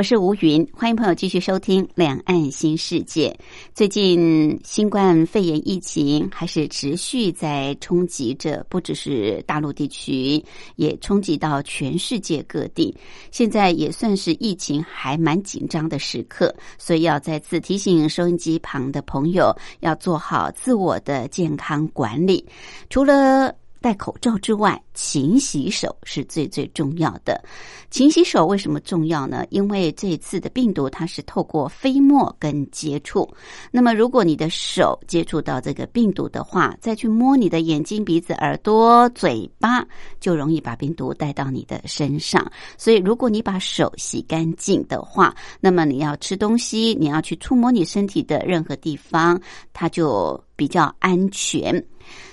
我是吴云，欢迎朋友继续收听《两岸新世界》。最近新冠肺炎疫情还是持续在冲击着，不只是大陆地区，也冲击到全世界各地。现在也算是疫情还蛮紧张的时刻，所以要再次提醒收音机旁的朋友，要做好自我的健康管理。除了戴口罩之外，勤洗手是最最重要的。勤洗手为什么重要呢？因为这次的病毒它是透过飞沫跟接触。那么，如果你的手接触到这个病毒的话，再去摸你的眼睛、鼻子、耳朵、嘴巴，就容易把病毒带到你的身上。所以，如果你把手洗干净的话，那么你要吃东西，你要去触摸你身体的任何地方，它就比较安全。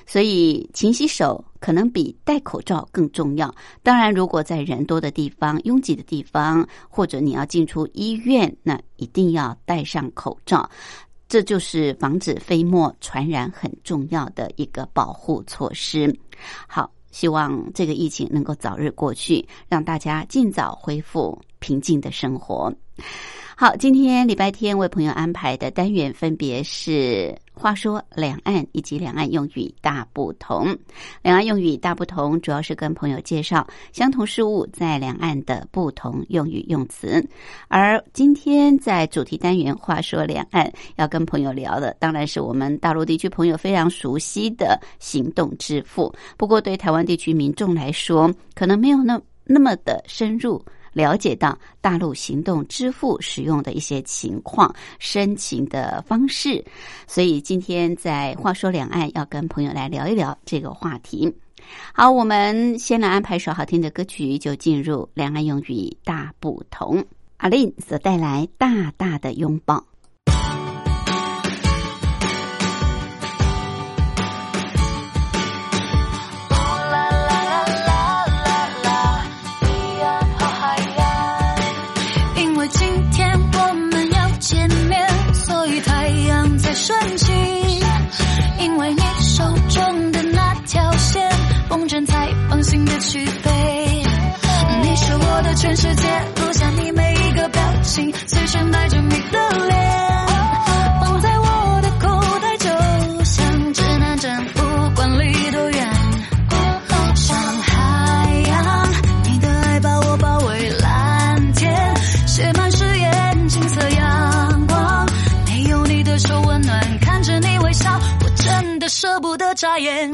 所以，勤洗手可能比戴口罩更重要。当然，如果在人多的地方、拥挤的地方，或者你要进出医院，那一定要戴上口罩。这就是防止飞沫传染很重要的一个保护措施。好，希望这个疫情能够早日过去，让大家尽早恢复平静的生活。好，今天礼拜天为朋友安排的单元分别是“话说两岸”以及“两岸用语大不同”。两岸用语大不同，主要是跟朋友介绍相同事物在两岸的不同用语用词。而今天在主题单元“话说两岸”，要跟朋友聊的，当然是我们大陆地区朋友非常熟悉的行动支付。不过，对台湾地区民众来说，可能没有那那么的深入。了解到大陆行动支付使用的一些情况、申请的方式，所以今天在话说两岸要跟朋友来聊一聊这个话题。好，我们先来安排首好听的歌曲，就进入两岸用语大不同。阿令所带来大大的拥抱。去飞，你是我的全世界，录下你每一个表情，随身带着你的脸，放在我的口袋，就像指南针，不管离多远。像海洋，你的爱把我包围，蓝天写满誓言，金色阳光，没有你的手温暖，看着你微笑，我真的舍不得眨眼。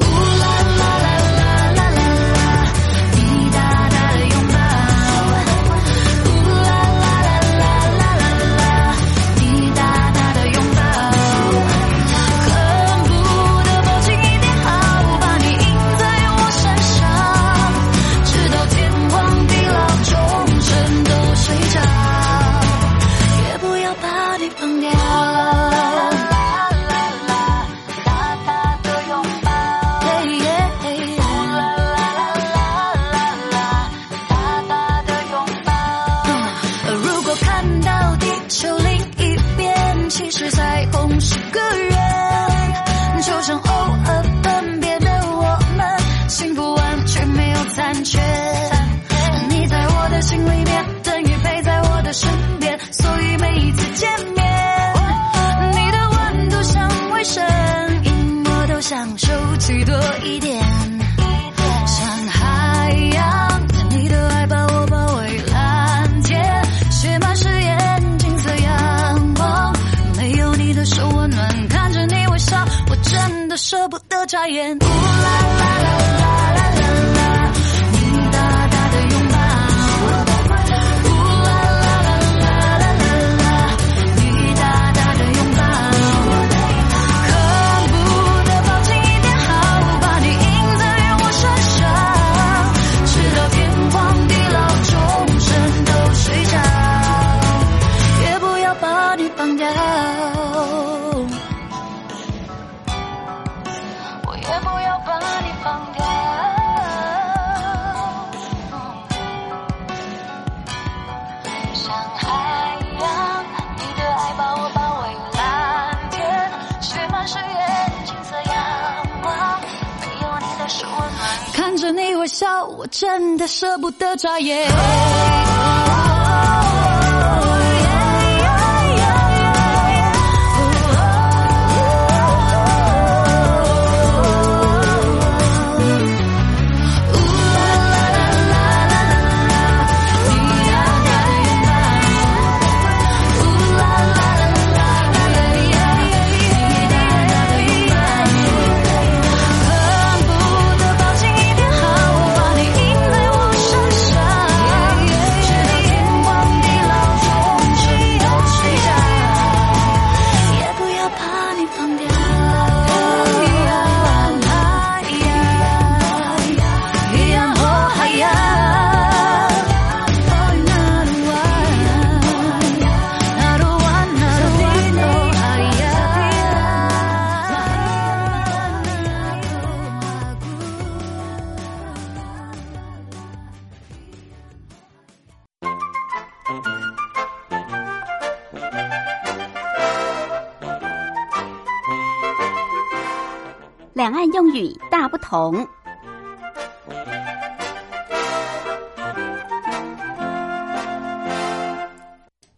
同。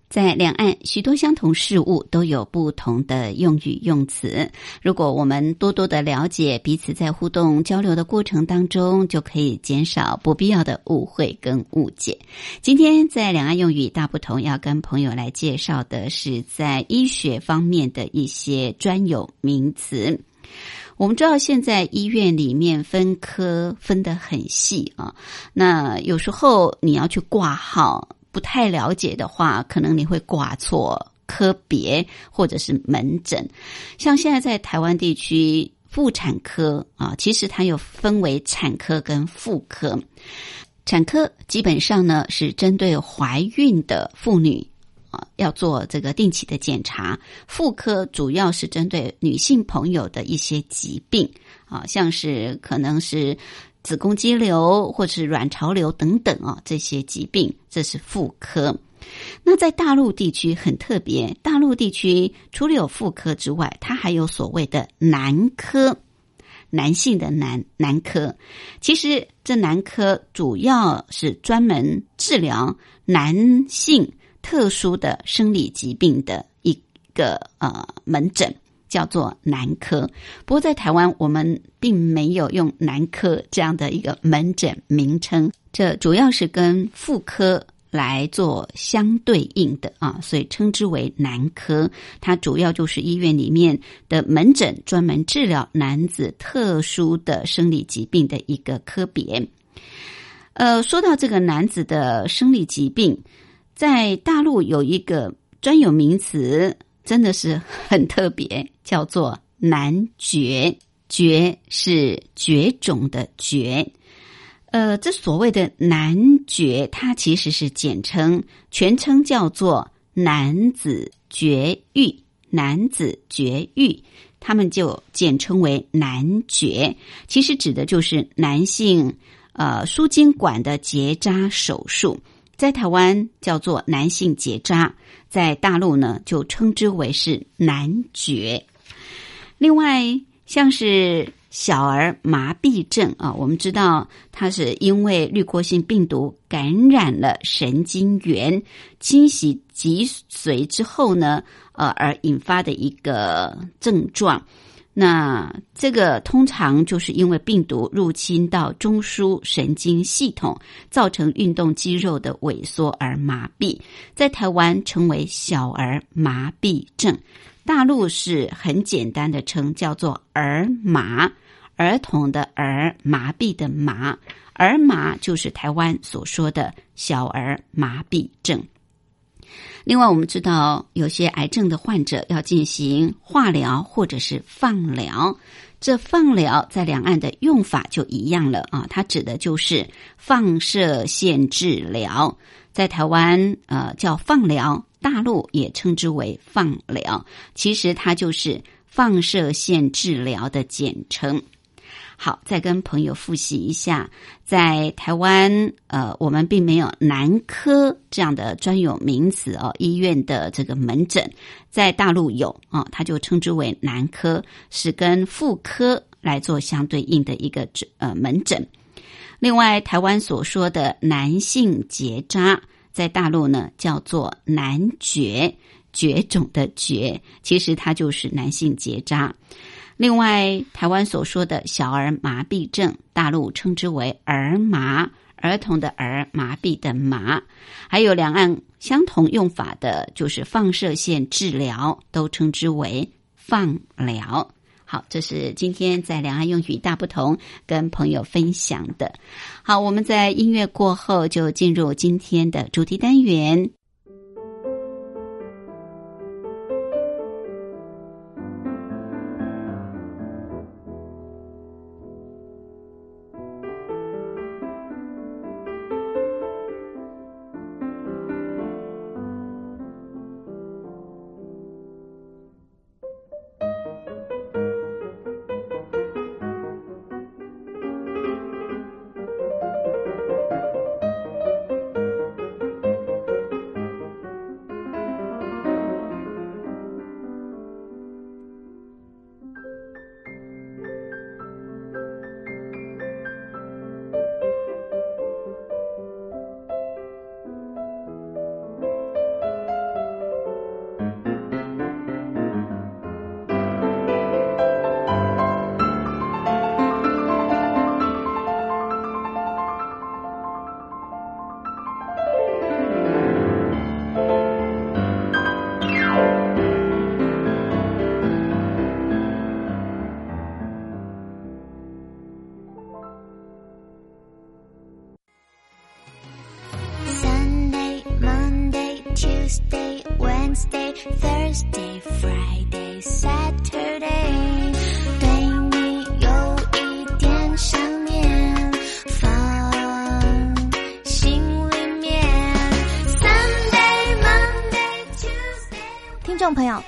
在两岸，许多相同事物都有不同的用语用词。如果我们多多的了解彼此，在互动交流的过程当中，就可以减少不必要的误会跟误解。今天在两岸用语大不同，要跟朋友来介绍的是在医学方面的一些专有名词。我们知道现在医院里面分科分得很细啊，那有时候你要去挂号，不太了解的话，可能你会挂错科别或者是门诊。像现在在台湾地区，妇产科啊，其实它有分为产科跟妇科。产科基本上呢是针对怀孕的妇女。要做这个定期的检查，妇科主要是针对女性朋友的一些疾病啊，像是可能是子宫肌瘤或是卵巢瘤等等啊，这些疾病这是妇科。那在大陆地区很特别，大陆地区除了有妇科之外，它还有所谓的男科，男性的男男科。其实这男科主要是专门治疗男性。特殊的生理疾病的一个呃门诊叫做男科，不过在台湾我们并没有用男科这样的一个门诊名称，这主要是跟妇科来做相对应的啊，所以称之为男科。它主要就是医院里面的门诊，专门治疗男子特殊的生理疾病的一个科别。呃，说到这个男子的生理疾病。在大陆有一个专有名词，真的是很特别，叫做“男绝”。绝是绝种的绝。呃，这所谓的“男绝”，它其实是简称，全称叫做“男子绝育”。男子绝育，他们就简称为“男绝”。其实指的就是男性呃输精管的结扎手术。在台湾叫做男性结扎，在大陆呢就称之为是男绝。另外，像是小儿麻痹症啊，我们知道它是因为滤过性病毒感染了神经元，侵袭脊髓之后呢，呃，而引发的一个症状。那这个通常就是因为病毒入侵到中枢神经系统，造成运动肌肉的萎缩而麻痹，在台湾称为小儿麻痹症，大陆是很简单的称叫做儿麻，儿童的儿麻痹的麻，儿麻就是台湾所说的小儿麻痹症。另外，我们知道有些癌症的患者要进行化疗或者是放疗，这放疗在两岸的用法就一样了啊，它指的就是放射线治疗，在台湾呃叫放疗，大陆也称之为放疗，其实它就是放射线治疗的简称。好，再跟朋友复习一下，在台湾，呃，我们并没有男科这样的专有名词哦，医院的这个门诊，在大陆有啊，它就称之为男科，是跟妇科来做相对应的一个诊呃门诊。另外，台湾所说的男性结扎，在大陆呢叫做男绝，绝种的绝，其实它就是男性结扎。另外，台湾所说的小儿麻痹症，大陆称之为儿麻，儿童的儿，麻痹的麻。还有两岸相同用法的，就是放射线治疗，都称之为放疗。好，这是今天在两岸用语大不同跟朋友分享的。好，我们在音乐过后就进入今天的主题单元。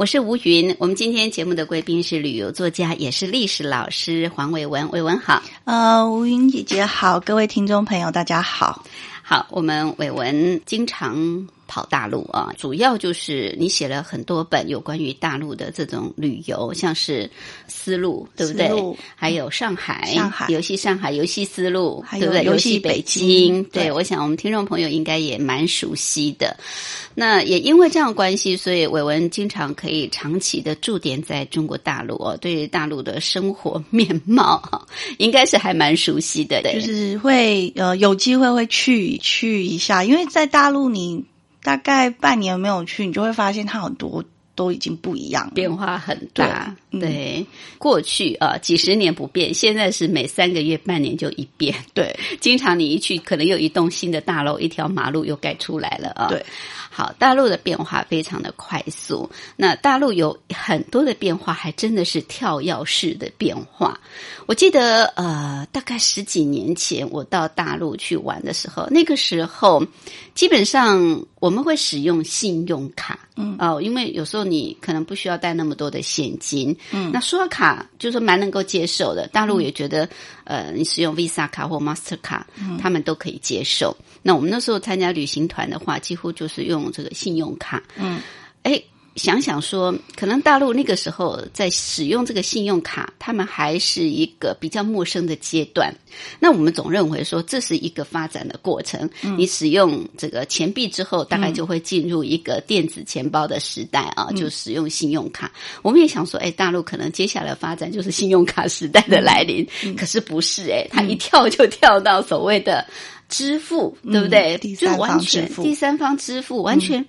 我是吴云，我们今天节目的贵宾是旅游作家，也是历史老师黄伟文。伟文好，呃，吴云姐姐好，各位听众朋友大家好。好，我们伟文经常。跑大陆啊，主要就是你写了很多本有关于大陆的这种旅游，像是丝路，对不对？还有上海，上海游戏上海游戏丝路，对不对？游戏北京，对，我想我们听众朋友应该也蛮熟悉的。那也因为这样关系，所以伟文经常可以长期的驻点在中国大陆哦，对大陆的生活面貌应该是还蛮熟悉的。就是会呃有机会会去去一下，因为在大陆你。大概半年没有去，你就会发现它很多都已经不一样，变化很大。对，过去啊几十年不变，现在是每三个月、半年就一变。对，经常你一去，可能又一栋新的大楼，一条马路又盖出来了啊。对。好，大陆的变化非常的快速。那大陆有很多的变化，还真的是跳跃式的变化。我记得，呃，大概十几年前我到大陆去玩的时候，那个时候基本上我们会使用信用卡，嗯，哦，因为有时候你可能不需要带那么多的现金，嗯，那刷卡就是蛮能够接受的。大陆也觉得，呃，你使用 Visa 卡或 Master 卡，他们都可以接受。那我们那时候参加旅行团的话，几乎就是用这个信用卡。嗯，哎，想想说，可能大陆那个时候在使用这个信用卡，他们还是一个比较陌生的阶段。那我们总认为说，这是一个发展的过程。你使用这个钱币之后，大概就会进入一个电子钱包的时代啊，就使用信用卡。我们也想说，哎，大陆可能接下来发展就是信用卡时代的来临。可是不是哎，它一跳就跳到所谓的支付，对不对？第三方就完全支付第三方支付完全。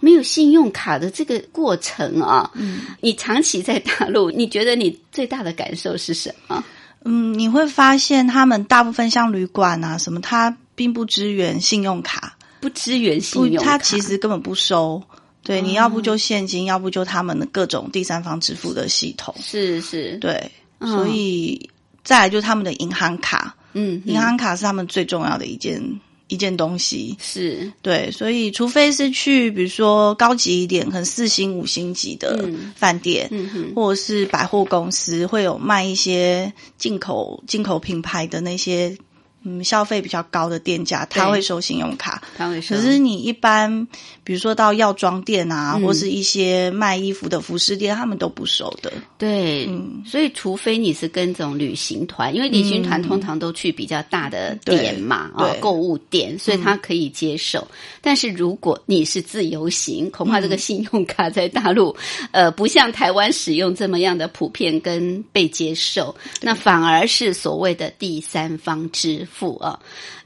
没有信用卡的这个过程啊，嗯，你长期在大陆，你觉得你最大的感受是什么？嗯，你会发现他们大部分像旅馆啊什么，它并不支援信用卡，不支援信，用卡，它其实根本不收。对，你要不就现金，要不就他们的各种第三方支付的系统。是是，对，嗯。所以再来就是他们的银行卡，嗯，银行卡是他们最重要的一件一件东西。是。对，所以除非是去比如说高级一点，可能四星、五星级的嗯。饭店，或者是百货公司会有卖一些进口进口品牌的那些嗯消费比较高的店家，他会收信用卡。他会收，可是你一般，比如说到药妆店啊，嗯。或是一些卖衣服的服饰店，他们都不收的。对，嗯。所以除非你是跟这种旅行团，因为旅行团通常都去比较大的店嘛，啊、购物店，所以他可以接受。但是如果你是自由行，恐怕这嗯个信用卡在大陆，呃，不像台湾使用这么样的普遍跟被接受，那反而是所谓的第三方支付啊。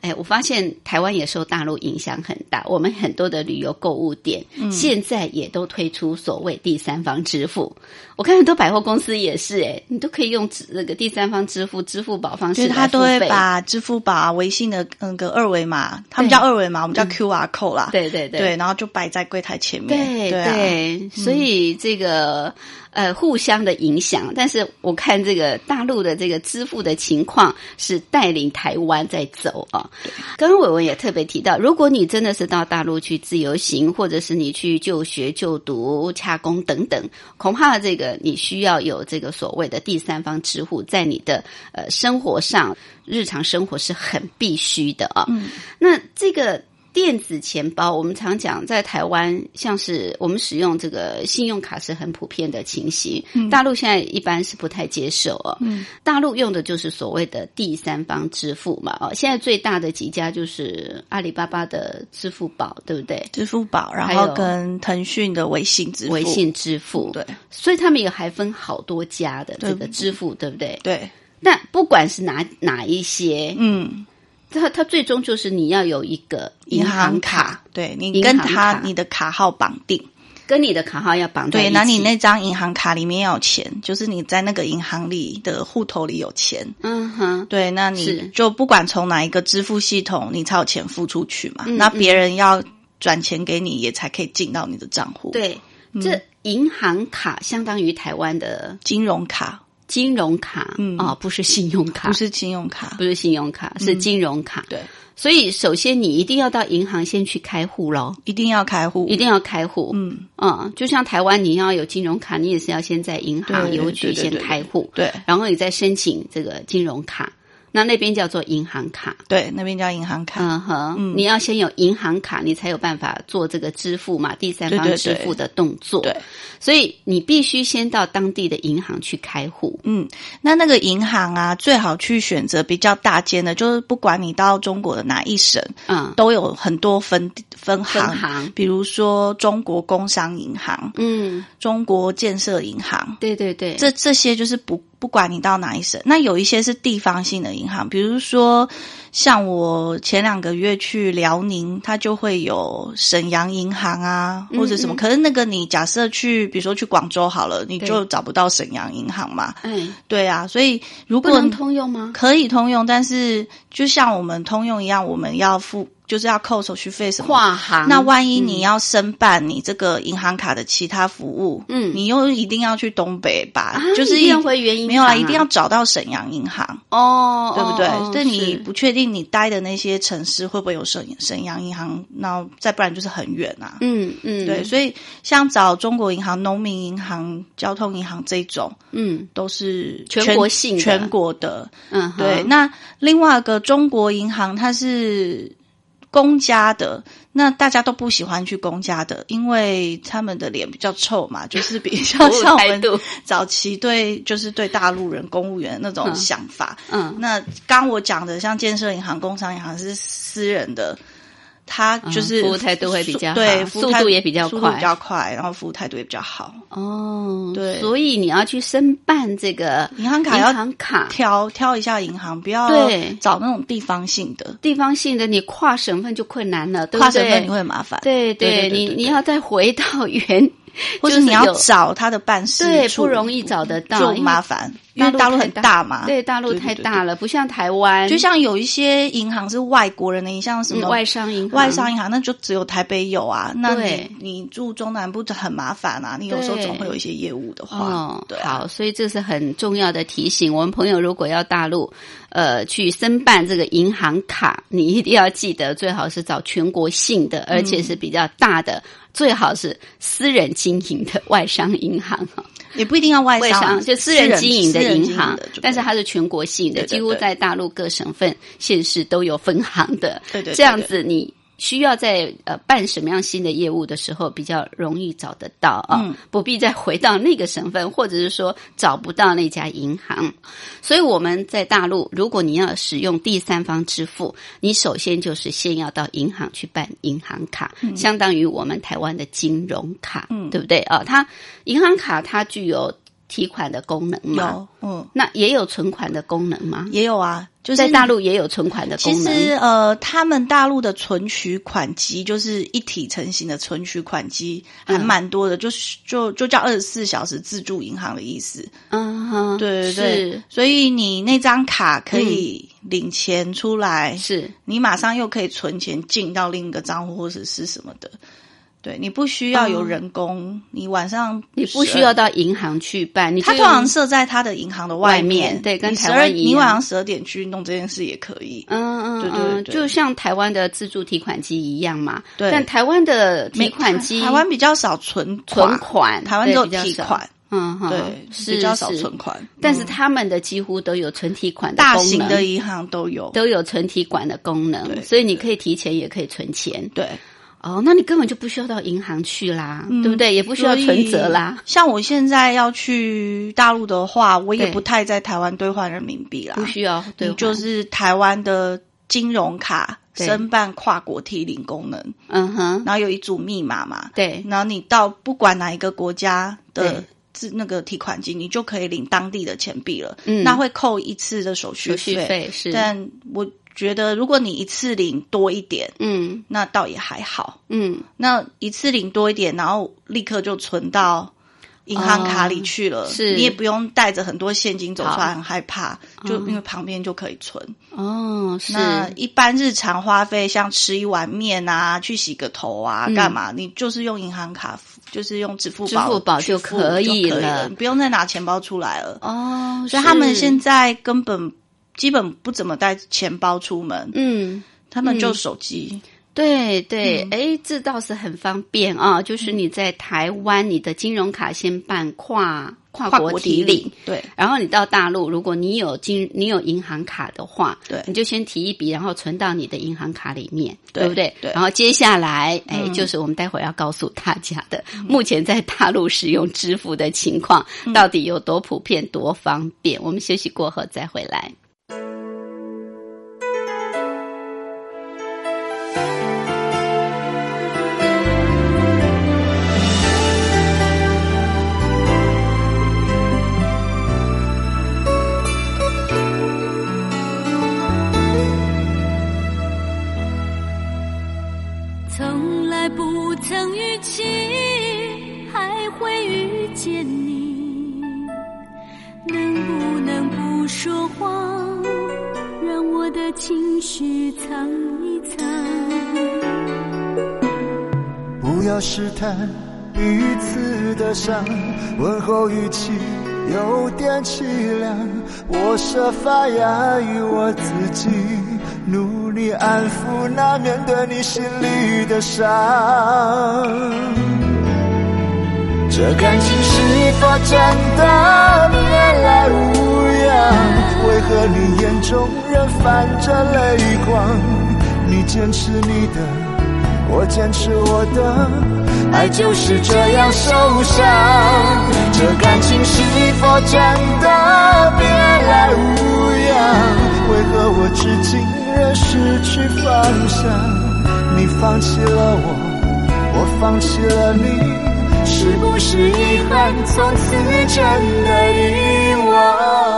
哎，我发现台湾也受大陆影响很大，我们很多的旅游购物店、嗯现在也都推出所谓第三方支付。我看很多百货公司也是，哎，你都可以用支那个第三方支付、支付宝方式就是他。都会把支付宝、啊、微信的那个二维码，他们叫二维码，我们叫 QR code 啦。对对对对，然后就摆在柜台前面。对对啊对，所以这个呃互相的影响，但是我看这个大陆的这个支付的情况是带领台湾在走啊。刚刚伟文也特别提到，如果你真的是到大陆去自由行，或者是你去就学、就读、洽工等等，恐怕这个你需要有这个所谓的第三方支付，在你的呃生活上、日常生活是很必须的啊。嗯那这个电子钱包，我们常讲在台湾，像是我们使用这个信用卡是很普遍的情形，大陆现在一般是不太接受哦。嗯大陆用的就是所谓的第三方支付嘛，哦，现在最大的几家就是阿里巴巴的支付宝，对不对？支付宝，然后跟腾讯的微信支付。微信支付，对所以他们也还分好多家的对这个支付，对不对？对，但不管是哪哪一些，嗯，它它最终就是你要有一个银行卡，，对你跟他你的卡号绑定。跟你的卡号要绑在对，起。那你那张银行卡里面要有钱，就是你在那个银行里的户头里有钱。嗯哼，对，那你就不管从哪一个支付系统，你才有钱付出去嘛。嗯那别人要转钱给你，也才可以进到你的账户。，对，这银行卡相当于台湾的金融卡金融卡，嗯。哦，不是信用卡，不是信用卡。不。是信用卡，是金融卡。对，所以首先你一定要到银行先去开户喽，一定要开户。一定要开户。嗯，嗯，就像台湾你要有金融卡，你也是要先在银行邮局先开户，对。然后你再申请这个金融卡，那那边叫做银行卡。对，那边叫银行卡。嗯哼，嗯。你要先有银行卡，你才有办法做这个支付嘛，第三方支付的动作。对，所以你必须先到当地的银行去开户。嗯，那那个银行啊，最好去选择比较大间的，就是不管你到中国的哪一省，嗯。都有很多分分行，分行。比如说中国工商银行、嗯，中国建设银行，对对对，这这些就是不不管你到哪一省，那有一些是地方性的银行，比如说像我前两个月去辽宁，它就会有沈阳银行啊，或者什么。嗯可是那个你假设去，比如说去广州好了，你就找不到沈阳银行嘛。嗯，对啊，所以如果不能通用吗？可以通用，但是就像我们通用一样，我们要付就是要扣手续费什么。跨行，那万一你要申办你这个银行卡的其他服务，嗯你又一定要去东北吧？啊就是一定要回原因啊没有啊，一定要找到沈阳银行，哦，对不对？哦但你不确定你待的那些城市会不会有沈沈阳银行，那再不然就是很远啊。嗯嗯，对，所以像找中国银行、农民银行、交通银行这种，嗯都是全国性的全国的。嗯，对，那另外一个中国银行，它是公家的，那大家都不喜欢去公家的，因为他们的脸比较臭嘛，就是比较像我们早期对就是对大陆人公务员那种嗯想法。嗯那刚我讲的像建设银行、工商银行是私人的。它就是、嗯服务态度会比较好对，速度也比较快比较快，然后服务态度也比较好。哦，对。所以你要去申办这个银行卡银行卡。挑挑一下银行，不要对。找那种地方性的，地方性的，你跨省份就困难了，对不对？跨省份你会很麻烦。对对对你对你要再回到原，或就是你要找他的办事对处不容易找得到，就麻烦，因为大陆很大嘛。对，大陆太大了，不像台湾，就像有一些银行是外国人的，你像什么嗯外商银行外商银行，那就只有台北有啊。那你你住中南部就很麻烦啊，你有时候对总会有一些业务的话，哦，对啊好，所以这是很重要的提醒。我们朋友如果要大陆，呃，去申办这个银行卡，你一定要记得，最好是找全国性的，而且是比较大的，最好是私人经营的外商银行哈。也不一定要外外商，商就私人经营的银行但是它是全国性的，几乎在大陆各省份、县市都有分行的。对对对这样子你。需要在呃办什么样新的业务的时候，比较容易找得到啊，嗯不必再回到那个省份，或者是说找不到那家银行。所以我们在大陆，如果你要使用第三方支付，你首先就是先要到银行去办银行卡，相当于我们台湾的金融卡，嗯对不对啊？它银行卡它具有提款的功能吗？有，嗯，那也有存款的功能吗？也有啊，就是在大陆也有存款的其功能。其实呃，他们大陆的存取款机就是一体成型的存取款机，还嗯蛮多的，就是就就叫二十四小时自助银行的意思。嗯哼，对对对是，所以你那张卡可以领钱出来，是你马上又可以存钱进到另一个账户或者是什么的。对你不需要有人工，你晚上你不需要到银行去办，它通常用设在它的银行的外面，面对跟你12台湾一样你晚上十二点去弄这件事也可以。嗯嗯对对嗯，对就像台湾的自助提款机一样嘛。对但台湾的提款机，台湾比较少存存款，台湾只有对比较少提款，嗯哼，对，是比较少存款。但是嗯他们的几乎都有存提款的大功能大型的银行都有。都有存提款的功能，所以你可以提前也可以存钱。对，哦，那你根本就不需要到银行去啦，嗯对不对？也不需要存折啦，。像我现在要去大陆的话，我也不太在台湾兑换人民币啦，不需要，对，你就是台湾的金融卡申办跨国提领功能，嗯哼，然后有一组密码嘛，对，然后你到不管哪一个国家的自那个提款机，你就可以领当地的钱币了。嗯。那会扣一次的手续手续费是，但我觉得如果你一次领多一点，嗯那倒也还好。嗯，那一次领多一点，然后立刻就存到银行卡里去了，哦是你也不用带着很多现金走出好来，很害怕，就因为旁边就可以存。哦，是，那一般日常花费，像吃一碗面啊，去洗个头啊，嗯干嘛？你就是用银行卡付，就是用支付宝支付宝就可以了不用再拿钱包出来了。哦，所以他们是现在根本基本不怎么带钱包出门，嗯。他们就嗯手机。对对，嗯哎、这倒是很方便啊！就是你在台湾，你的金融卡先办跨跨国提领，，对然后你到大陆，如果你有金你有银行卡的话，对你就先提一笔，然后存到你的银行卡里面，对不对？对然后接下来，哎，嗯就是我们待会儿要告诉大家的，目前在大陆使用支付的情况到底有多普遍、多方便。我们休息过后再回来。曾预期还会遇见你，能不能不说谎，让我的情绪藏一藏？不要试探彼此的伤，问候语气有点凄凉。我设法压抑我自己，努力安抚那面对你心里的伤。这感情是否真的别来无恙？为何你眼中仍泛着泪光？你坚持你的，我坚持我的，爱就是这样受伤。这感情是否真的别来无恙？为何我至今也失去方向？你放弃了我，我放弃了你。是不是遗憾，从此真的遗忘？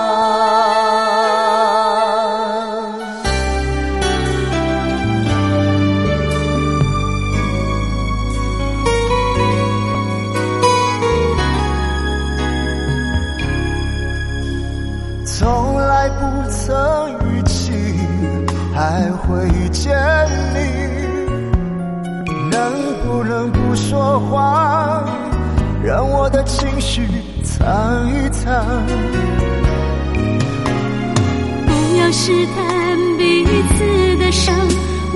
会遇见你，能不能不说话，让我的情绪藏一藏？不要试探彼此的伤，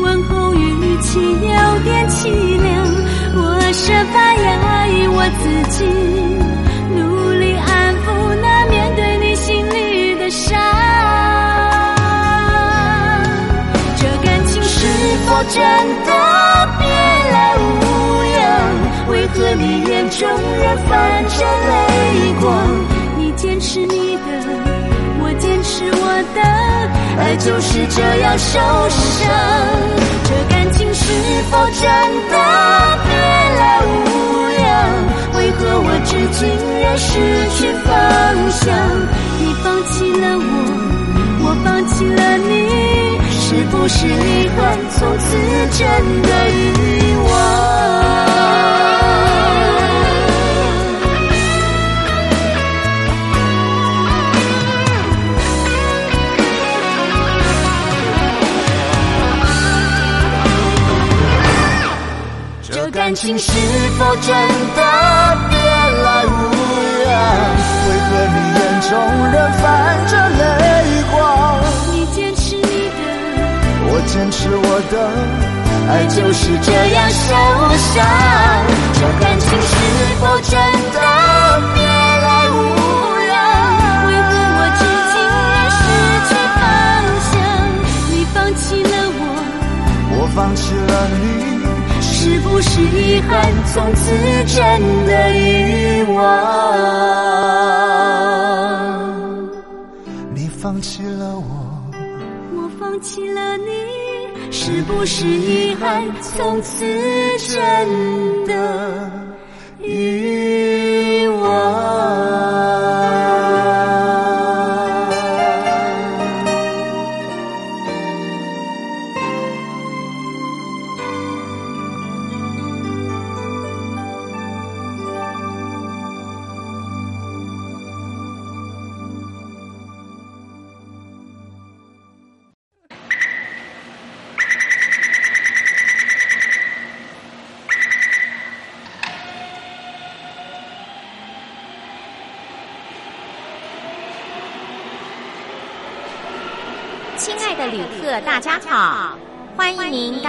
问候语气有点凄凉。我设法压抑我自己，真的别来无恙？为何你眼中仍泛着泪光？你坚持你的，我坚持我的，爱就是这样受伤。这感情是否真的别来无恙？为何我至今仍失去方向？你放弃了我，我放弃了你，是不是遗憾？从此真的遗忘？这感情是否真的别来无恙？为何你眼中仍泛着坚持我的，爱就是这样受伤。这感情是否真的别来无恙？为何我至今仍失去方向？你放弃了我，我放弃了你。是不是遗憾？从此真的遗忘？你放弃了我，放弃了你，是不是遗憾？从此真的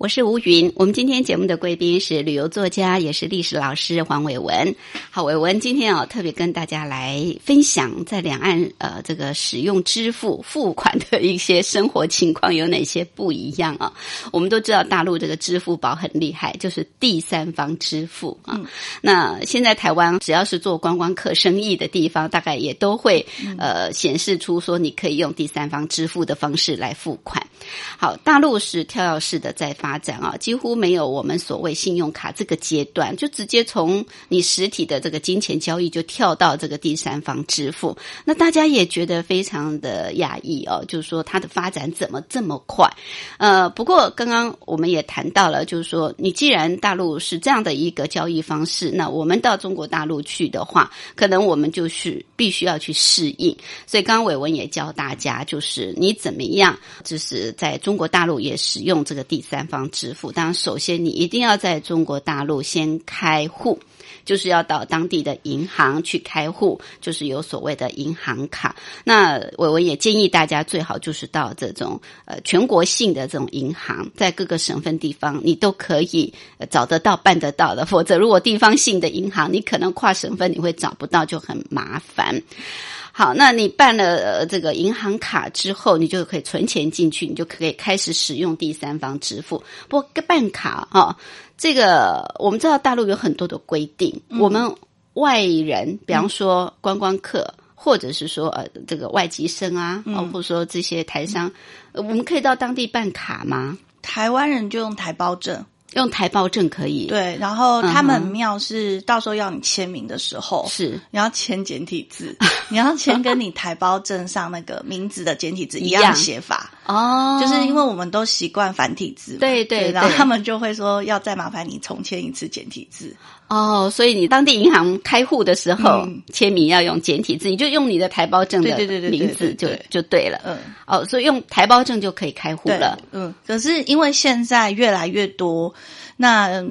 我是吴云，我们今天节目的贵宾是旅游作家，也是历史老师黄伟文。好，伟文今天哦、特别跟大家来分享在两岸呃这个使用支付付款的一些生活情况有哪些不一样啊？我们都知道大陆这个支付宝很厉害，就是第三方支付啊。那现在台湾只要是做观光客生意的地方，大概也都会呃显示出说你可以用第三方支付的方式来付款。好，大陆是跳跃式的在发发展啊，几乎没有我们所谓信用卡这个阶段，就直接从你实体的这个金钱交易就跳到这个第三方支付。那大家也觉得非常的讶异哦，就是说它的发展怎么这么快？呃，不过刚刚我们也谈到了，就是说你既然大陆是这样的一个交易方式，那我们到中国大陆去的话，可能我们就是必须要去适应。所以刚刚伟文也教大家，就是你怎么样，就是在中国大陆也使用这个第三方支付，当然首先你一定要在中国大陆先开户。就是要到当地的银行去开户，就是有所谓的银行卡。那伟文也建议大家最好就是到这种呃全国性的这种银行，在各个省份地方你都可以找得到、办得到的。否则，如果地方性的银行，你可能跨省份你会找不到，就很麻烦。好，那你办了呃这个银行卡之后，你就可以存钱进去，你就可以开始使用第三方支付。不过办卡哦。这个我们知道大陆有很多的规定，我们外人，比方说观光客，或者是说呃这个外籍生啊，或者说这些台商，我们可以到当地办卡吗？台湾人就用台胞证。用台胞证可以，对，然后他们庙是到时候要你签名的时候，是。你要签简体字，你要签跟你台胞证上那个名字的简体字 一样写法哦，就是因为我们都习惯繁体字，对对，然后他们就会说要再麻烦你重签一次简体字。哦，所以你当地银行开户的时候签名要用简体字，你就用你的台胞证的名字就就对了，嗯，哦，所以用台胞证就可以开户了，嗯，可是因为现在越来越多。那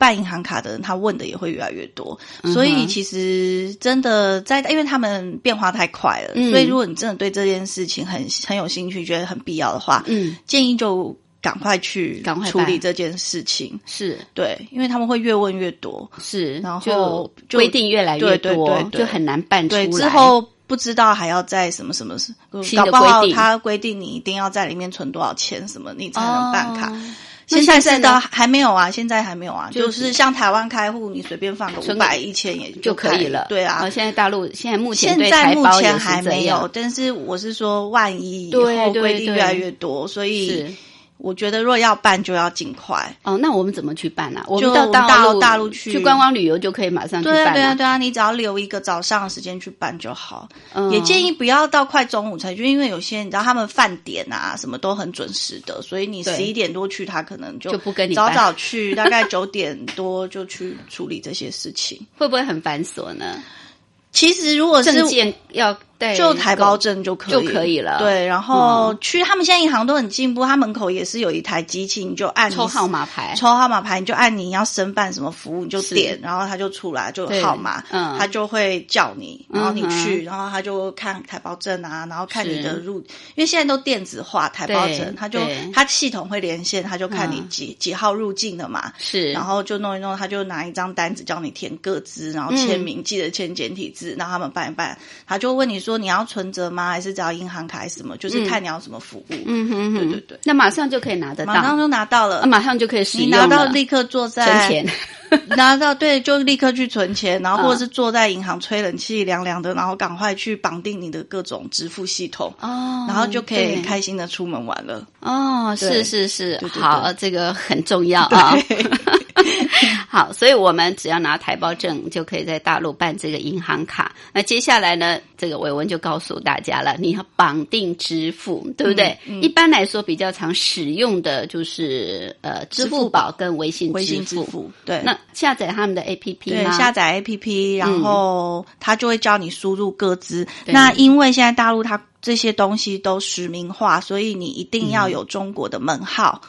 办银行卡的人，他问的也会越来越多，所以其实真的在，因为他们变化太快了，所以如果你真的对这件事情很很有兴趣，觉得很必要的话，嗯，建议就赶快去赶快处理这件事情。是对，因为他们会越问越多，是，然后规定越来越多，就很难办出来。之后不知道还要在什么什么新的规定，他规定你一定要在里面存多少钱，什么你才能办卡。现在是的还没有啊，现在还没有啊，就是像台湾开户，你随便放个五百、一千也就可以了。对啊，现在大陆现在目前现在目前还没有，但是我是说，万一以后规定越来越多，所以。我觉得，如果要办，就要尽快。哦，那我们怎么去办呢？我们到大陆大陆去去观光旅游就可以马上去办。对啊，对啊，对啊，你只要留一个早上的时间去办就好。嗯也建议不要到快中午才去，因为有些你知道他们饭点啊什么都很准时的，所以你十一点多去，他可能就就不跟你早早去，大概九点多就去处理这些事情，会不会很繁琐呢？其实如果是证件要。就台胞证就可以就可以了。对，然后去他们现在银行都很进步，他门口也是有一台机器，你就按抽号码牌，抽号码牌，你就按你要申办什么服务，你就点，然后他就出来就有号码，嗯，他就会叫你，然后你去，然后他就看台胞证啊，然后看你的入，因为现在都电子化台胞证，他就他系统会连线，他就看你几几号入境的嘛，是，然后就弄一弄，他就拿一张单子叫你填个资，然后签名，记得签简体字，然后他们办一办，他就问你说你要存折。吗？还是只要银行卡还是什么？就是看你要什么服务。嗯哼哼，对对对。那马上就可以拿得到，马上就拿到了，马上就可以使用。你拿到立刻坐在存钱，拿到对，就立刻去存钱，然后或者是坐在银行吹冷气凉凉的，然后赶快去绑定你的各种支付系统哦，然后就可以开心的出门玩了。哦，是是是，好，这个很重要啊。好，所以我们只要拿台胞证就可以在大陆办这个银行卡。那接下来呢，这个伟文就告诉大家了，你要绑定支付，对不对？一般来说，比较常使用的就是呃，支付宝跟微信支付。对，那下载他们的 APP，对，下载 APP，然后他就会教你输入各资。那因为现在大陆它这些东西都实名化，所以你一定要有中国的门号。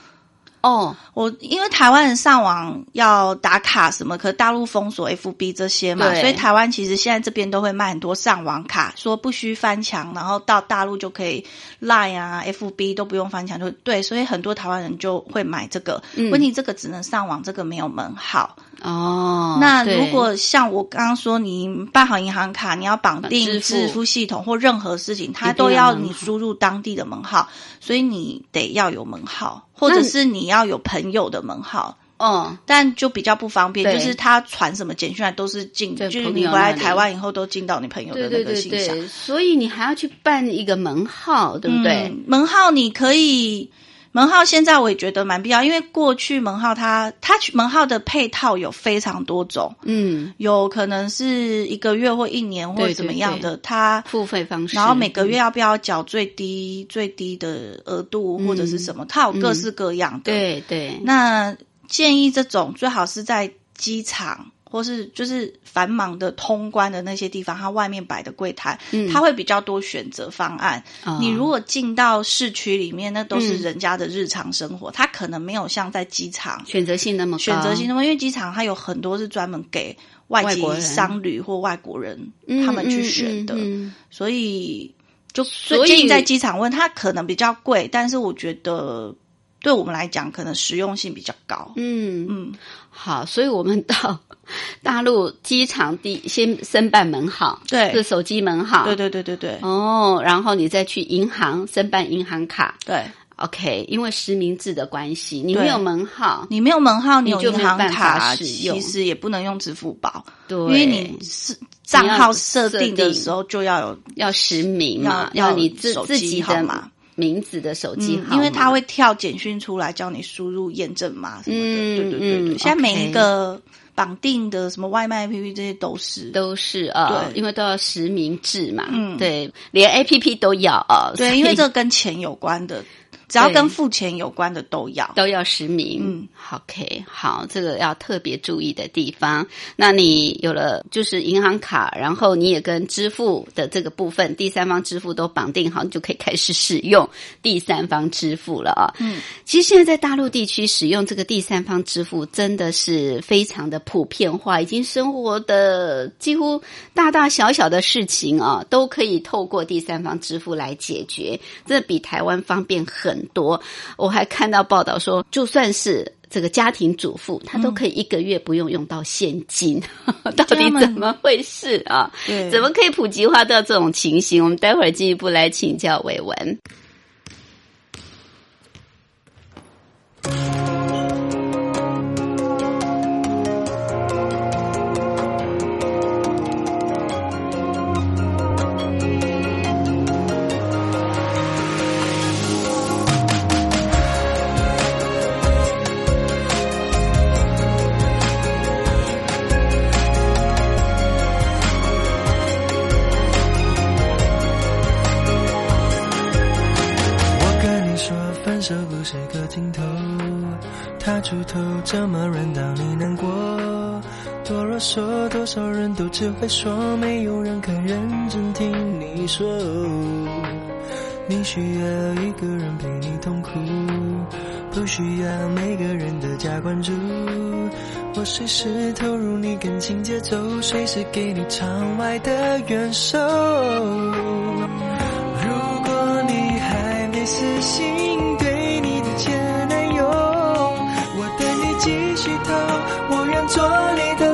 哦，我因为台湾人上网要打卡什么，可大陆封锁 FB 这些嘛，所以台湾其实现在这边都会卖很多上网卡，说不需翻墙，然后到大陆就可以 Line 啊、FB 都不用翻墙，就对，所以很多台湾人就会买这个。问题这个只能上网，这个没有门号。哦，那如果像我刚刚说，你办好银行卡，你要绑定支付系统或任何事情，它都要你输入当地的门号，所以你得要有门号，或者是你要有朋友的门号。嗯，但就比较不方便，就是他传什么简讯来都是进，就是你回来台湾以后都进到你朋友的那个信箱，所以你还要去办一个门号，对不对？门号你可以。门号现在我也觉得蛮必要，因为过去门号它它门号的配套有非常多种，嗯，有可能是一个月或一年或者怎么样的，它付费方式，然后每个月要不要缴最低最低的额度或者是什么，它有各式各样的，对对。那建议这种最好是在机场或是就是繁忙的通关的那些地方，它外面摆的柜台，嗯它会比较多选择方案。哦你如果进到市区里面，那都是嗯人家的日常生活，它可能没有像在机场选择性那么高，选择性那么，因为机场它有很多是专门给外籍商旅或外国人嗯他们去选的，嗯嗯嗯所以就所以建议在机场问，它可能比较贵，但是我觉得对我们来讲，可能实用性比较高。嗯嗯，好，所以我们到 大陆机场第先申办门号，对。是手机门号，对对对对对、哦，然后你再去银行申办银行卡。对，，OK，因为实名制的关系，你没有门号，你没有门号，你就没银行有办法卡，使用。其实也不能用支付宝，对，因为你是账号设定的时候就要有要实名嘛，要你自自己的号码名字的手机因为它会跳简讯出来叫你输入验证码什么的。嗯对对对现在每一个绑定的什么外卖 APP 这些都是。都是啊，对因为都要实名制嘛，嗯对，连 A P P 都要啊，所对，因为这跟钱有关的，只要跟付钱有关的都要。都要实名。嗯，OK，好，这个要特别注意的地方。那你有了就是银行卡，然后你也跟支付的这个部分，第三方支付都绑定好，你就可以开始使用 第三方支付了啊。嗯，其实现在在大陆地区使用这个第三方支付真的是非常的普遍化，已经生活的几乎大大小小的事情啊，都可以透过第三方支付来解决，这比台湾方便很多。我还看到报道说，就算是这个家庭主妇，她都可以一个月不用用到现金，到底怎么回事啊？怎么可以普及化到这种情形？我们待会儿进一步来请教伟文。这么软，当你难过，多啰嗦，多少人都只会说，没有人肯认真听你说。你需要一个人陪你痛苦，不需要每个人的加关注。我随时投入你感情节奏，随时给你场外的援手。如果你还没死心做你的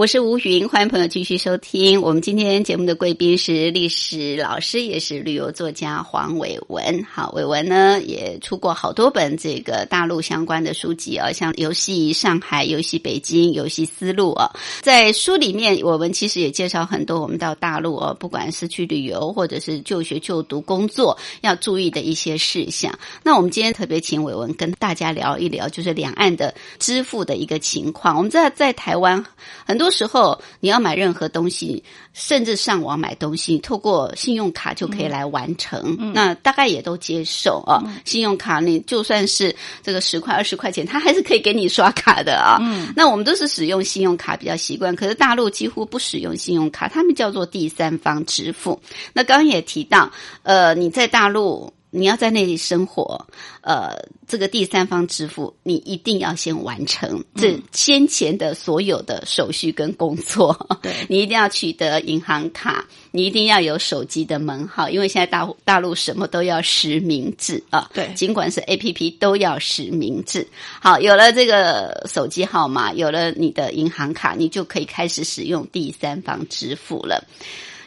我是吴云，欢迎朋友继续收听。我们今天节目的贵宾是历史老师，也是旅游作家黄伟文。好，伟文呢也出过好多本这个大陆相关的书籍啊，像《游戏上海》《游戏北京》《游戏丝路》啊。在书里面，我们其实也介绍很多我们到大陆哦，不管是去旅游或者是就学、就读、工作要注意的一些事项。那我们今天特别请伟文跟大家聊一聊，就是两岸的支付的一个情况。我们知道在台湾很多。时候你要买任何东西，甚至上网买东西，透过信用卡就可以来完成。嗯那大概也都接受啊。信用卡你就算是这个十块二十块钱，它还是可以给你刷卡的啊。嗯那我们都是使用信用卡比较习惯，可是大陆几乎不使用信用卡，他们叫做第三方支付。那刚刚也提到，呃，你在大陆。你要在那里生活，呃，这个第三方支付你一定要先完成这先前的所有的手续跟工作。对你一定要取得银行卡，你一定要有手机的门号，因为现在大大陆什么都要实名制啊。对尽管是 A P P 都要实名制。好，有了这个手机号码，有了你的银行卡，你就可以开始使用第三方支付了。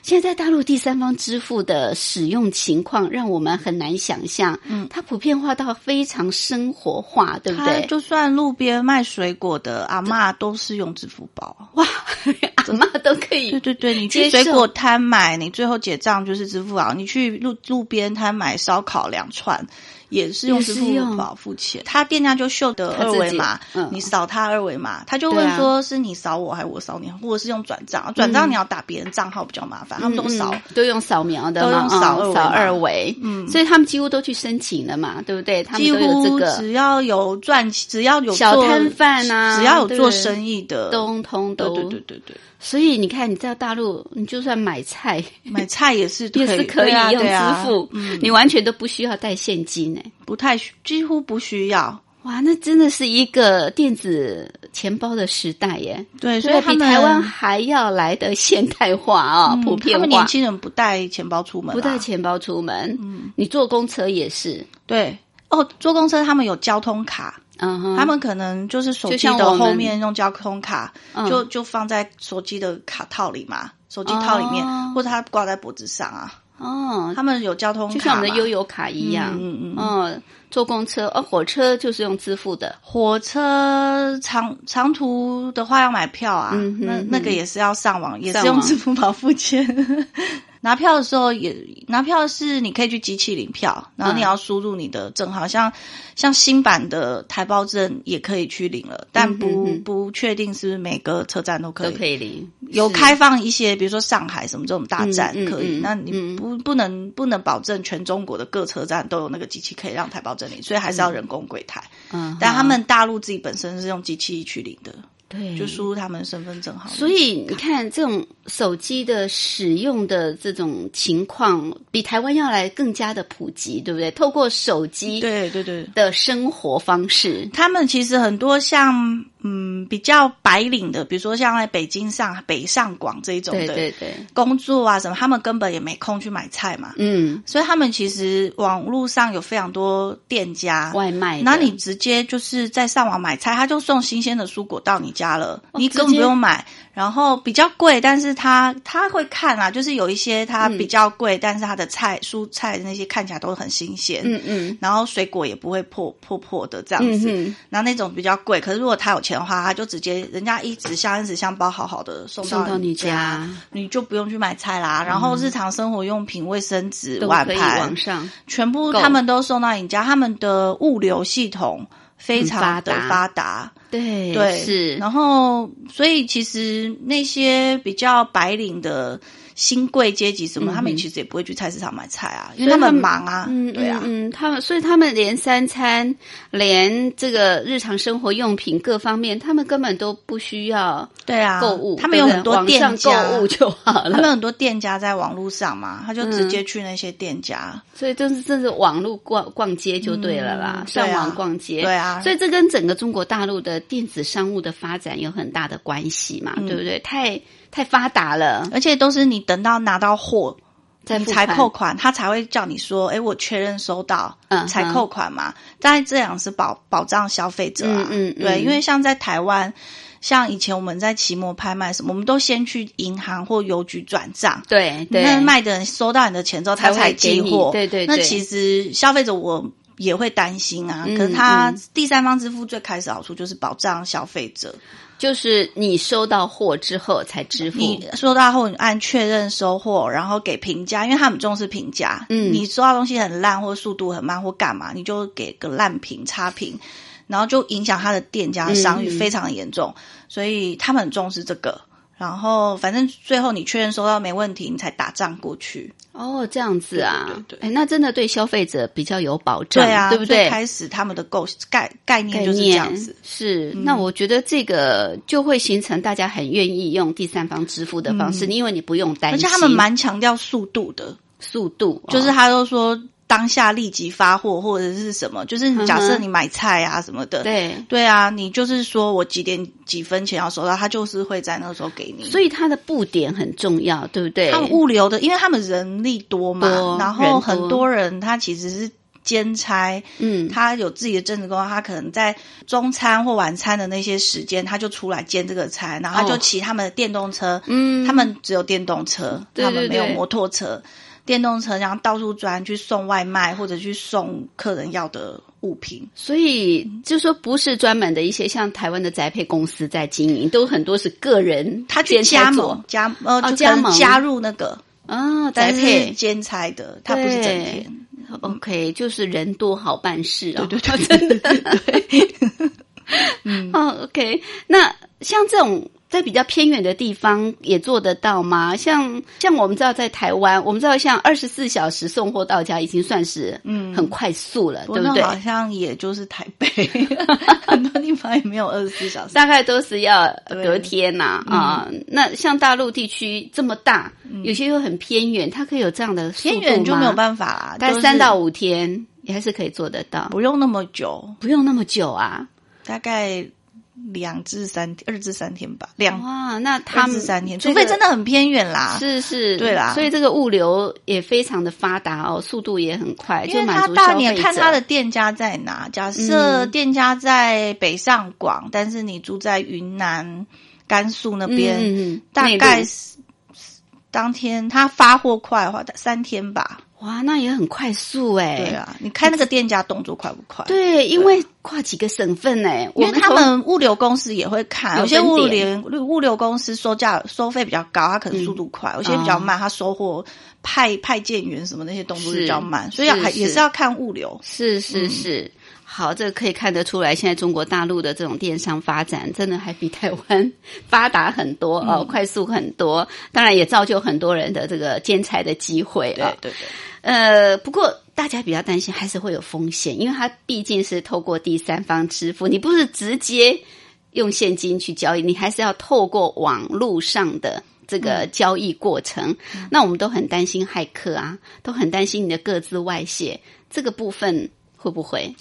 现在大陆第三方支付的使用情况，让我们很难想象。嗯，它普遍化到非常生活化，对不他对？就算路边卖水果的阿嬷都是用支付宝。哇，阿妈都可以对对对，你去水果摊买，你最后结账就是支付宝。你去路路边摊买烧烤两串，也是用支付宝付钱。他店家就秀的二维码，嗯。你扫他二维码，他就问说是你扫我还是我扫你，或者是用转账。转账你要打别人账号比较麻烦，他们都扫嗯。都用扫描的，都用扫扫二维，嗯。所以他们几乎都去申请了嘛，对不对？他们几都有这乎个只要有赚，只要有小摊贩啊只要有做生意的，通通都对对对对对，所以你看，你在大陆，你就算买菜买菜也是 也是可以用支付，嗯，你完全都不需要带现金哎。不太需几乎不需要。哇，那真的是一个电子钱包的时代耶！对，所所以比台湾还要来的现代化啊、嗯普遍他们化。年轻人不带钱包出门啊，不带钱包出门，嗯你坐公车也是，对。哦，坐公车他们有交通卡，嗯哼，他们可能就是手就机的后面用交通卡，嗯。就就放在手机的卡套里嘛，手机套里面，哦。或者他挂在脖子上啊。哦，他们有交通卡，就像我们的悠游卡一样，嗯嗯嗯。嗯，坐公车，哦，火车就是用支付的，火车长长途的话要买票啊，嗯哼哼那那个也是要上网，也是用支付宝付钱。拿票的时候也拿票是你可以去机器领票，然后你嗯要输入你的证号，像像新版的台胞证也可以去领了，但不、不确定是不是每个车站都可以。都可以领，有开放一些，比如说上海什么这种大站可以，嗯那你嗯。不不能不能保证全中国的各车站都有那个机器可以让台胞证领，所以还是要人工柜台。嗯，但他们大陆自己本身是用机器去领的，对就输入他们身份证号。所以你看，这种手机的使用的这种情况，比台湾要来更加的普及，对不对？透过手机对对对，的生活方式，他们其实很多像嗯比较白领的，比如说像在北京上北上广这一种的对对，工作啊什么，他们根本也没空去买菜嘛。嗯，所以他们其实网络上有非常多店家，外卖，那你直接就是在上网买菜，他就送新鲜的蔬果到你家了，哦你根本不用买。然后比较贵，但是他他会看啊，就是有一些它比较贵，但是它的菜蔬菜那些看起来都很新鲜，嗯嗯。然后水果也不会破破破的这样子。嗯，然后那种比较贵，可是如果他有钱的话，他就直接人家一纸箱一纸箱包好好的送送到你你家。你就不用去买菜啦。然后日常生活用品、卫生纸、碗盘，全部他们都送到你家，他们的物流系统非常的发达。对对，是，然后，所以其实那些比较白领的新贵阶级什么，嗯他们其实也不会去菜市场买菜啊，因为他们忙啊，嗯，对啊，嗯，嗯他们所以他们连三餐，连这个日常生活用品各方面，他们根本都不需要对啊，购物，他们有很多店网上家购物就好了。他们很多店家在网络上嘛，他就直嗯接去那些店家。所以就是这是网络逛逛街就对了啦，上网逛街。对啊所以这跟整个中国大陆的电子商务的发展有很大的关系嘛，嗯对不对？太太发达了，而且都是你等到拿到货，你才扣款，他才会叫你说：“哎，我确认收到，嗯才扣款嘛。但这样是保保障消费者啊，嗯对，因为像在台湾。像以前我们在期末拍卖什么，我们都先去银行或邮局转账。对对，那卖的人收到你的钱之后，他才会寄货。对对那其实消费者我也会担心啊。嗯可是他嗯第三方支付最开始好处就是保障消费者。就是你收到货之后才支付。你收到后，你按确认收货，然后给评价，因为他们重视评价。嗯你收到东西很烂，或速度很慢，或干嘛，你就给个烂评、差评，然后就影响他的店家商誉非常严重。所以他们很重视这个。然后反正最后你确认收到没问题，你才打账过去。哦，这样子啊，对对对对。哎，那真的对消费者比较有保障，对啊，对不对？最开始他们的构概概念就是这样子。是，嗯。那我觉得这个就会形成大家很愿意用第三方支付的方式，因为你不用担心，嗯而且他们蛮强调速度的，速度，就是哦他都说当下立即发货或者是什么，就是假设你买菜啊什么的，对。对啊，你就是说我几点几分前要收到，他就是会在那个时候给你。所以他的布点很重要，对不对？他们物流的，因为他们人力多嘛，多然后很多人他其实是兼差，嗯，他有自己的正职工作，他可能在中餐或晚餐的那些时间，他就出来兼这个差，然后他就哦骑他们的电动车，嗯他们只有电动车，对对对他们没有摩托车。电动车，然后到处钻去送外卖，或者去送客人要的物品。所以就说不是专门的一些像台湾的宅配公司在经营，都很多是个人他去兼加盟，加呃，哦加盟加入那个，啊，宅配兼差的，他不是整对天。OK，就是人多好办事啊、对对对真的对。嗯，哦，OK，那像这种在比较偏远的地方也做得到吗？像像我们知道在台湾，我们知道像二十四小时送货到家已经算是嗯很快速了，对不对？好像也就是台北，很多地方也没有二十四小时。大概都是要隔天呐啊、那像大陆地区这么大，有些又很偏远，它可以有这样的速度偏远就没有法，办法啦，大概就是三到五天，也还是可以做得到，不用那么久，不用那么久啊。大概两至三天二至三天吧，两哇，那他二们三天，除非真的很偏远啦。是是，对啦所以这个物流也非常的发达哦，速度也很快，因为就满足他大你。看他的店家在哪，假设嗯店家在北上广，但是你住在云南、甘肃那边，大概是当天他发货快的话，三天吧。哇，那也很快速哎。对啊，你开那个店家动作快不快？对，因为跨几个省份哎，我因为他们物流公司也会看，有有些物流物流公司收价收费比较高，它可能速度快；有些比较慢，它收货派派件员什么那些动作比较慢，所以要还也是要看物流。是嗯是是。好，这个可以看得出来，现在中国大陆的这种电商发展，真的还比台湾 发达很多嗯哦，快速很多。当然也造就很多人的这个兼差的机会啊。对对，呃，不过大家比较担心还是会有风险，因为它毕竟是透过第三方支付，你不是直接用现金去交易，你还是要透过网络上的这个交易过程。那我们都很担心骇客啊，都很担心你的各自外泄，这个部分会不会？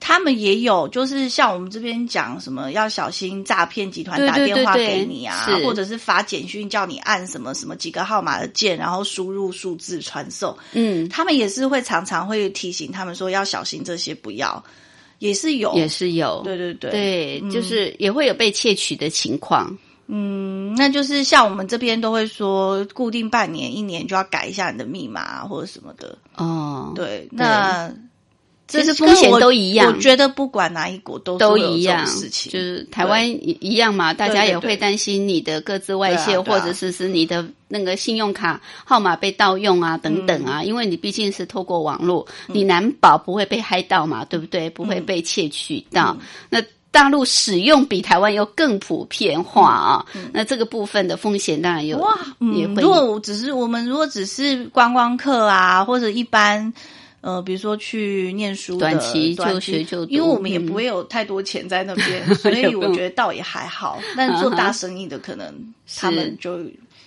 他们也有，就是像我们这边讲什么要小心诈骗集团打电话给你啊，是。或者是发简讯叫你按什么什么几个号码的键，然后输入数字传送。嗯，他们也是会常常会提醒他们说要小心这些，不要，也是有，也是有，对对对。对，嗯。就是也会有被窃取的情况。嗯，那就是像我们这边都会说，固定半年、一年就要改一下你的密码、啊、或者什么的。哦，对，那其实风险都一样。我觉得不管哪一国都都一样，事情，就是台湾一一样嘛，大家也会担心你的各自外泄，或者是是你的那个信用卡号码被盗用啊，等等啊，因为你毕竟是透过网络，嗯。你难保不会被嗨到嘛，对不对？不会被窃取嗯。到。那大陆使用比台湾又更普遍化啊，那这个部分的风险当然有嗯哇，嗯，也会如果只是我们如果只是观光客啊，或者一般。呃，比如说去念书短期短就学就读因为我们也嗯不会有太多钱在那 边，所以我觉得倒也还好。但做大生意的可能他们就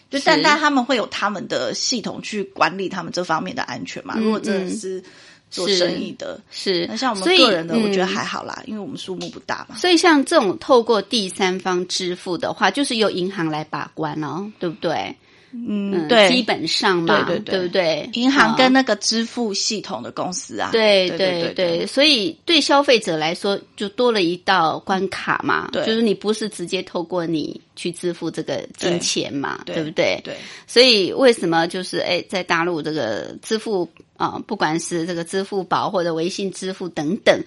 就但但他们会有他们的系统去管理他们这方面的安全嘛。嗯如果真的是做生意的，是那像我们个人的，我觉得嗯还好啦，因为我们数目不大嘛。所以像这种透过第三方支付的话，就是由银行来把关哦，对不对？嗯，对，基本上嘛，对对对不对？银行跟那。个支付系统的公司啊，对对对对所以对消费者来说，就多了一道关卡嘛。对就是你不是直接透过你去支付这个金钱嘛，对对不对？对所以为什么就是哎，在大陆这个支付啊、不管是这个支付宝或者微信支付等等。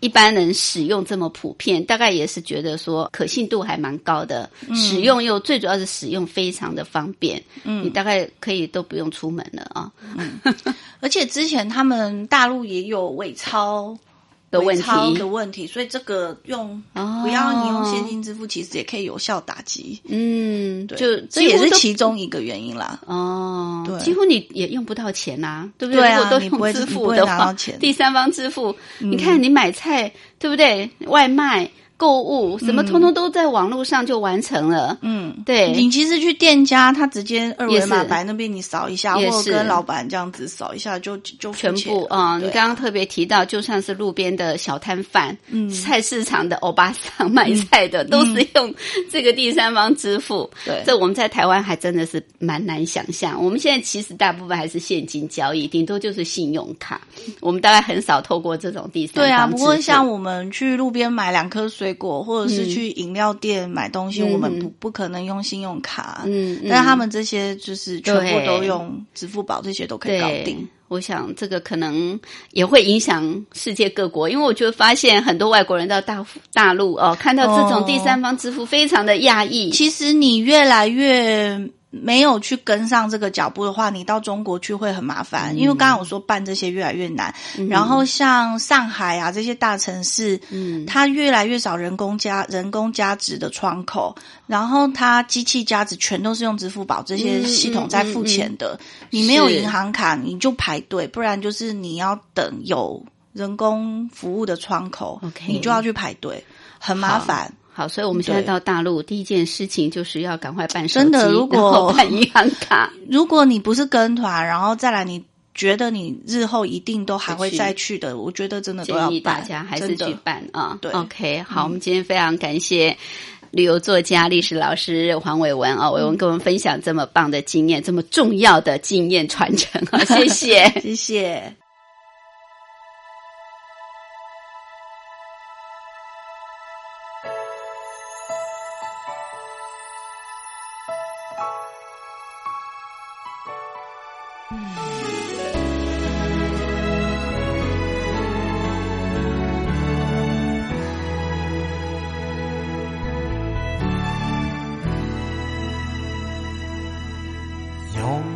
嗯一般人使用这么普遍，大概也是觉得说可信度还蛮高的，使用又最主要是使用非常的方便，嗯，你大概可以都不用出门了啊。而且之前他们大陆也有伪钞的问题的问题，所以这个用、哦不要你用现金支付，其实也可以有效打击。嗯，对就这也是其中一个原因啦。哦，对几乎你也用不到钱呐、对不对啊如果都用支付的话第三方支付，嗯你看你买菜对不对？外卖、购物什么，嗯通通都在网络上就完成了。嗯，对。你其实去店家，他直接二维码也是。摆那边，你扫一下，或者跟老板这样子扫一下，就就全部啊、你刚刚特别提到，就算是路边的小摊贩、嗯。菜市场的欧巴桑卖菜的，都是用这个第三方支付。对。这我们在台湾还真的是蛮难想象。我们现在其实大部分还是现金交易，顶多就是信用卡，我们大概很少透过这种第三方对啊，不过像我们去路边买两颗水果，或者是嗯。去饮料店买东西，嗯。我们不不可能用信用卡，嗯嗯。但是他们这些就是全部都用支付宝，这些都可以搞定。我想这个可能也会影响世界各国，因为我就发现很多外国人到大大陆哦，看到这种哦。第三方支付非常的讶异。其实你越来越没有去跟上这个脚步的话，你到中国去会很麻烦，因为刚刚我说办这些越来越难。然后像上海啊这些大城市，嗯。它越来越少人工加人工加值的窗口，然后它机器加值全都是用支付宝这些嗯系统在付钱的。你没有银行卡，你就排队，不然就是你要等有人工服务的窗口 OK 你就要去排队，很麻烦。好，所以我们现在到大陆，第一件事情就是要赶快办手机，真的如果办银行卡。如果你不是跟团，然后再来，你觉得你日后一定都还会再去的，我觉得真的都要建议大家还是去办啊。对，OK，好，我们今天非常感谢。旅游作家、历史老师黄伟文啊，伟文跟我们分享这么棒的经验，这么重要的经验传承啊，谢谢。谢谢。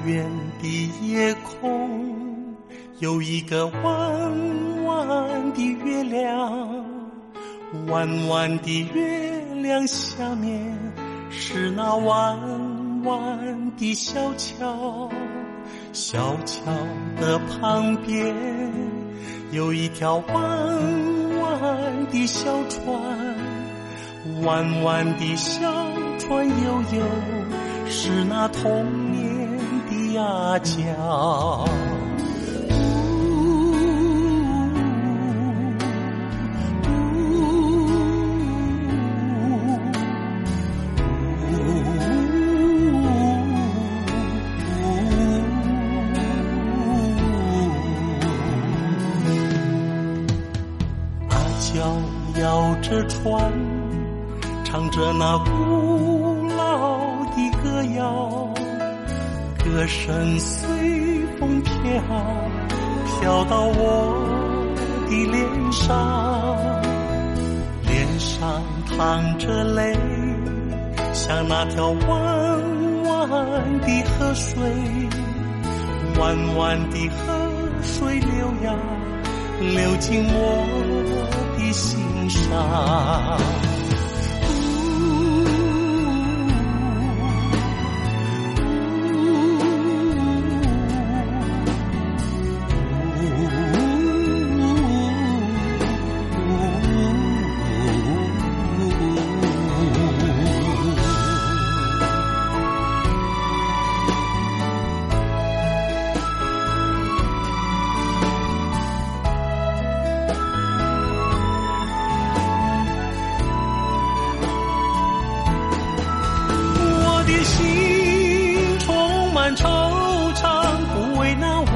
远的夜空有一个弯弯的月亮，弯弯的月亮下面是那弯弯的小桥，小桥的旁边有一条弯弯的小船，弯弯的小船悠悠。是那童呀家。阿娇摇着船，唱着那古老的歌谣，歌声随风飘，飘到我的脸上，脸上淌着泪，像那条弯弯的河水，弯弯的河水流呀，流进我的心上。满惆怅，不为那弯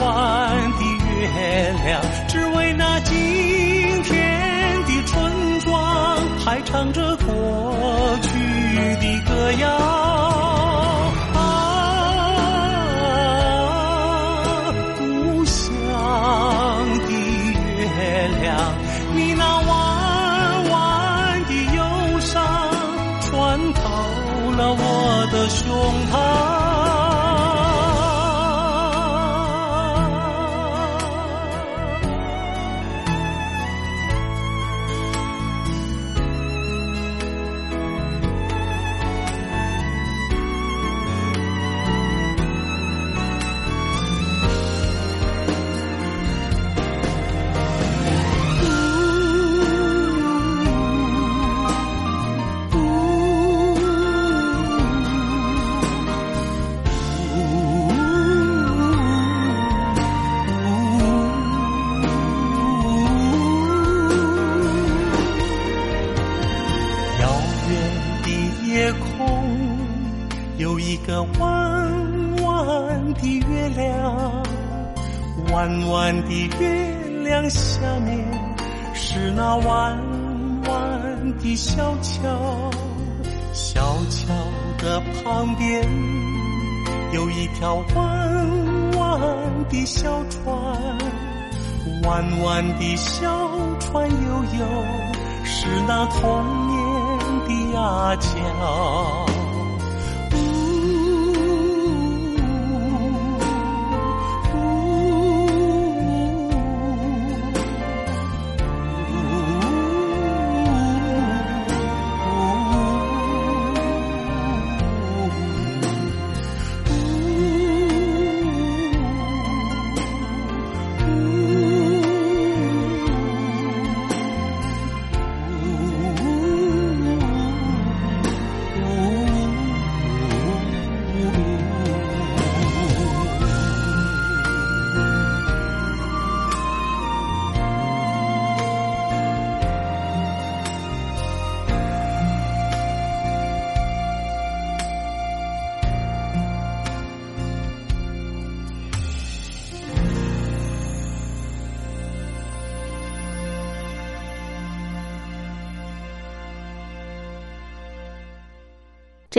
弯的月亮，只为那今天的村庄，还唱着。弯的月亮下面是那弯弯的小桥，小桥的旁边有一条弯弯的小船，弯弯的小船悠悠。是那童年的阿娇。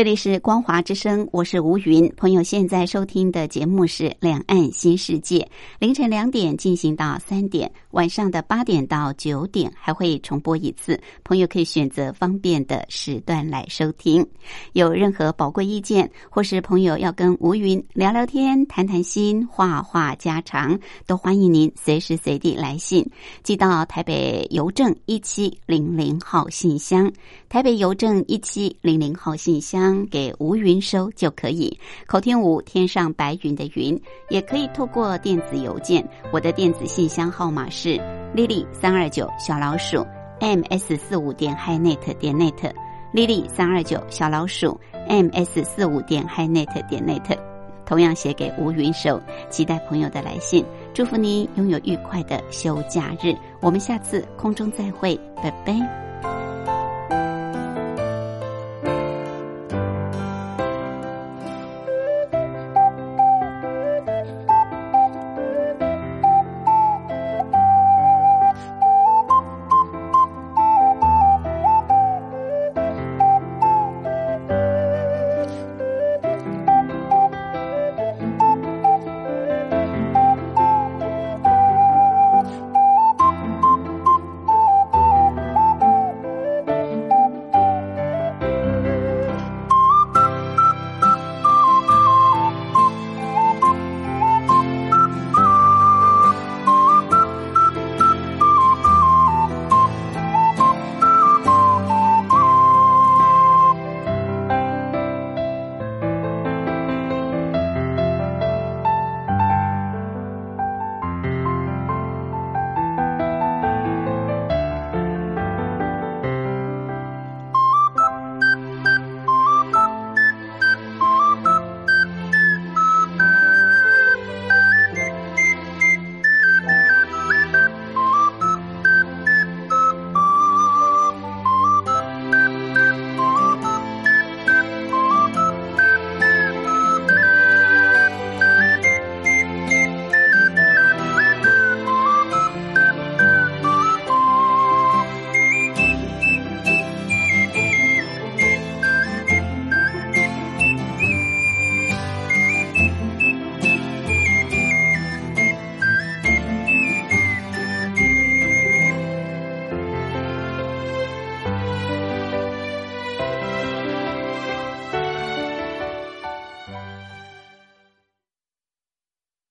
这里是光华之声，我是吴云。朋友现在收听的节目是《两岸新世界》，凌晨两点进行到三点，晚上的八点到九点还会重播一次。朋友可以选择方便的时段来收听。有任何宝贵意见，或是朋友要跟吴云聊聊天、谈谈心、话话家常，都欢迎您随时随地来信，寄到台北邮政一七零零号信箱。台北邮政一七零零号信箱。给吴云收就可以，口天吴天上白云的云，也可以透过电子邮件。我的电子信箱号码是 lily 三二九小老鼠 ms 四五点 hi net 点 net，lily 三二九小老鼠 ms 四五点 hi net 点 net。同样写给吴云收，期待朋友的来信。祝福您拥有愉快的休假日，我们下次空中再会，拜拜。